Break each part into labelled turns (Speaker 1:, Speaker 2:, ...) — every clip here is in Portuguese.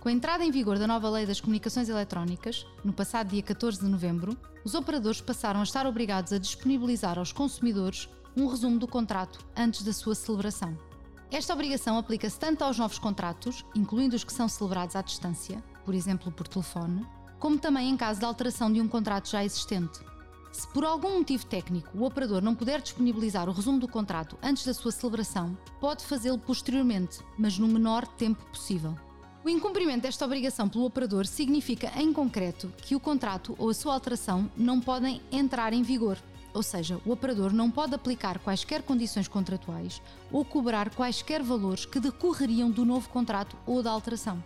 Speaker 1: Com a entrada em vigor da nova Lei das Comunicações Eletrónicas, no passado dia 14 de novembro, os operadores passaram a estar obrigados a disponibilizar aos consumidores um resumo do contrato antes da sua celebração. Esta obrigação aplica-se tanto aos novos contratos, incluindo os que são celebrados à distância, por exemplo por telefone, como também em caso de alteração de um contrato já existente. Se por algum motivo técnico o operador não puder disponibilizar o resumo do contrato antes da sua celebração, pode fazê-lo posteriormente, mas no menor tempo possível. O incumprimento desta obrigação pelo operador significa, em concreto, que o contrato ou a sua alteração não podem entrar em vigor, ou seja, o operador não pode aplicar quaisquer condições contratuais ou cobrar quaisquer valores que decorreriam do novo contrato ou da alteração.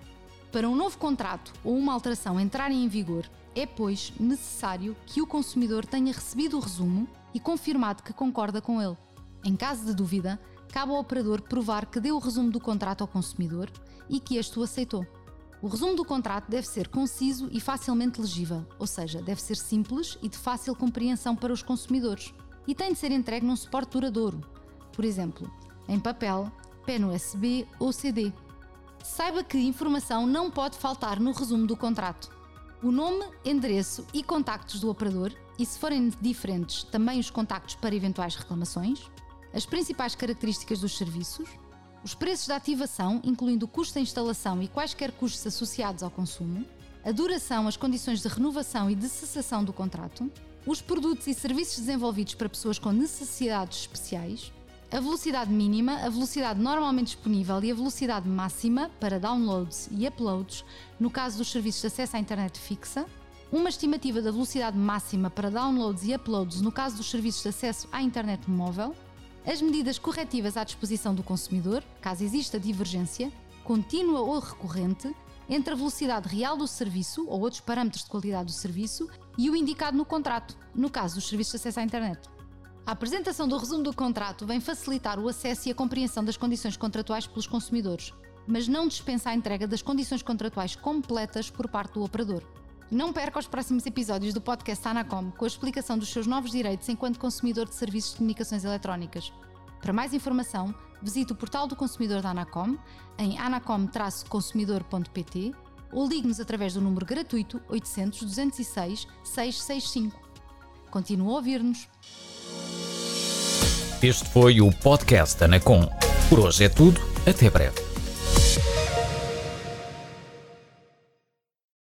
Speaker 1: Para um novo contrato ou uma alteração entrarem em vigor, é, pois, necessário que o consumidor tenha recebido o resumo e confirmado que concorda com ele. Em caso de dúvida, cabe ao operador provar que deu o resumo do contrato ao consumidor e que este o aceitou. O resumo do contrato deve ser conciso e facilmente legível, ou seja, deve ser simples e de fácil compreensão para os consumidores, e tem de ser entregue num suporte duradouro, por exemplo, em papel, pen USB ou CD. Saiba que informação não pode faltar no resumo do contrato. O nome, endereço e contactos do operador, e se forem diferentes, também os contactos para eventuais reclamações, as principais características dos serviços, os preços da ativação, incluindo o custo da instalação e quaisquer custos associados ao consumo, a duração, as condições de renovação e de cessação do contrato, os produtos e serviços desenvolvidos para pessoas com necessidades especiais, a velocidade mínima, a velocidade normalmente disponível e a velocidade máxima para downloads e uploads no caso dos serviços de acesso à internet fixa, uma estimativa da velocidade máxima para downloads e uploads no caso dos serviços de acesso à internet móvel, as medidas corretivas à disposição do consumidor, caso exista divergência, contínua ou recorrente, entre a velocidade real do serviço ou outros parâmetros de qualidade do serviço e o indicado no contrato, no caso dos serviços de acesso à internet. A apresentação do resumo do contrato vem facilitar o acesso e a compreensão das condições contratuais pelos consumidores, mas não dispensa a entrega das condições contratuais completas por parte do operador. Não perca os próximos episódios do podcast Anacom com a explicação dos seus novos direitos enquanto consumidor de serviços de comunicações eletrónicas. Para mais informação, visite o portal do consumidor da Anacom em anacom-consumidor.pt ou ligue-nos através do número gratuito 800 206 665. Continue a ouvir-nos.
Speaker 2: Este foi o podcast Anacom. Por hoje é tudo. Até breve.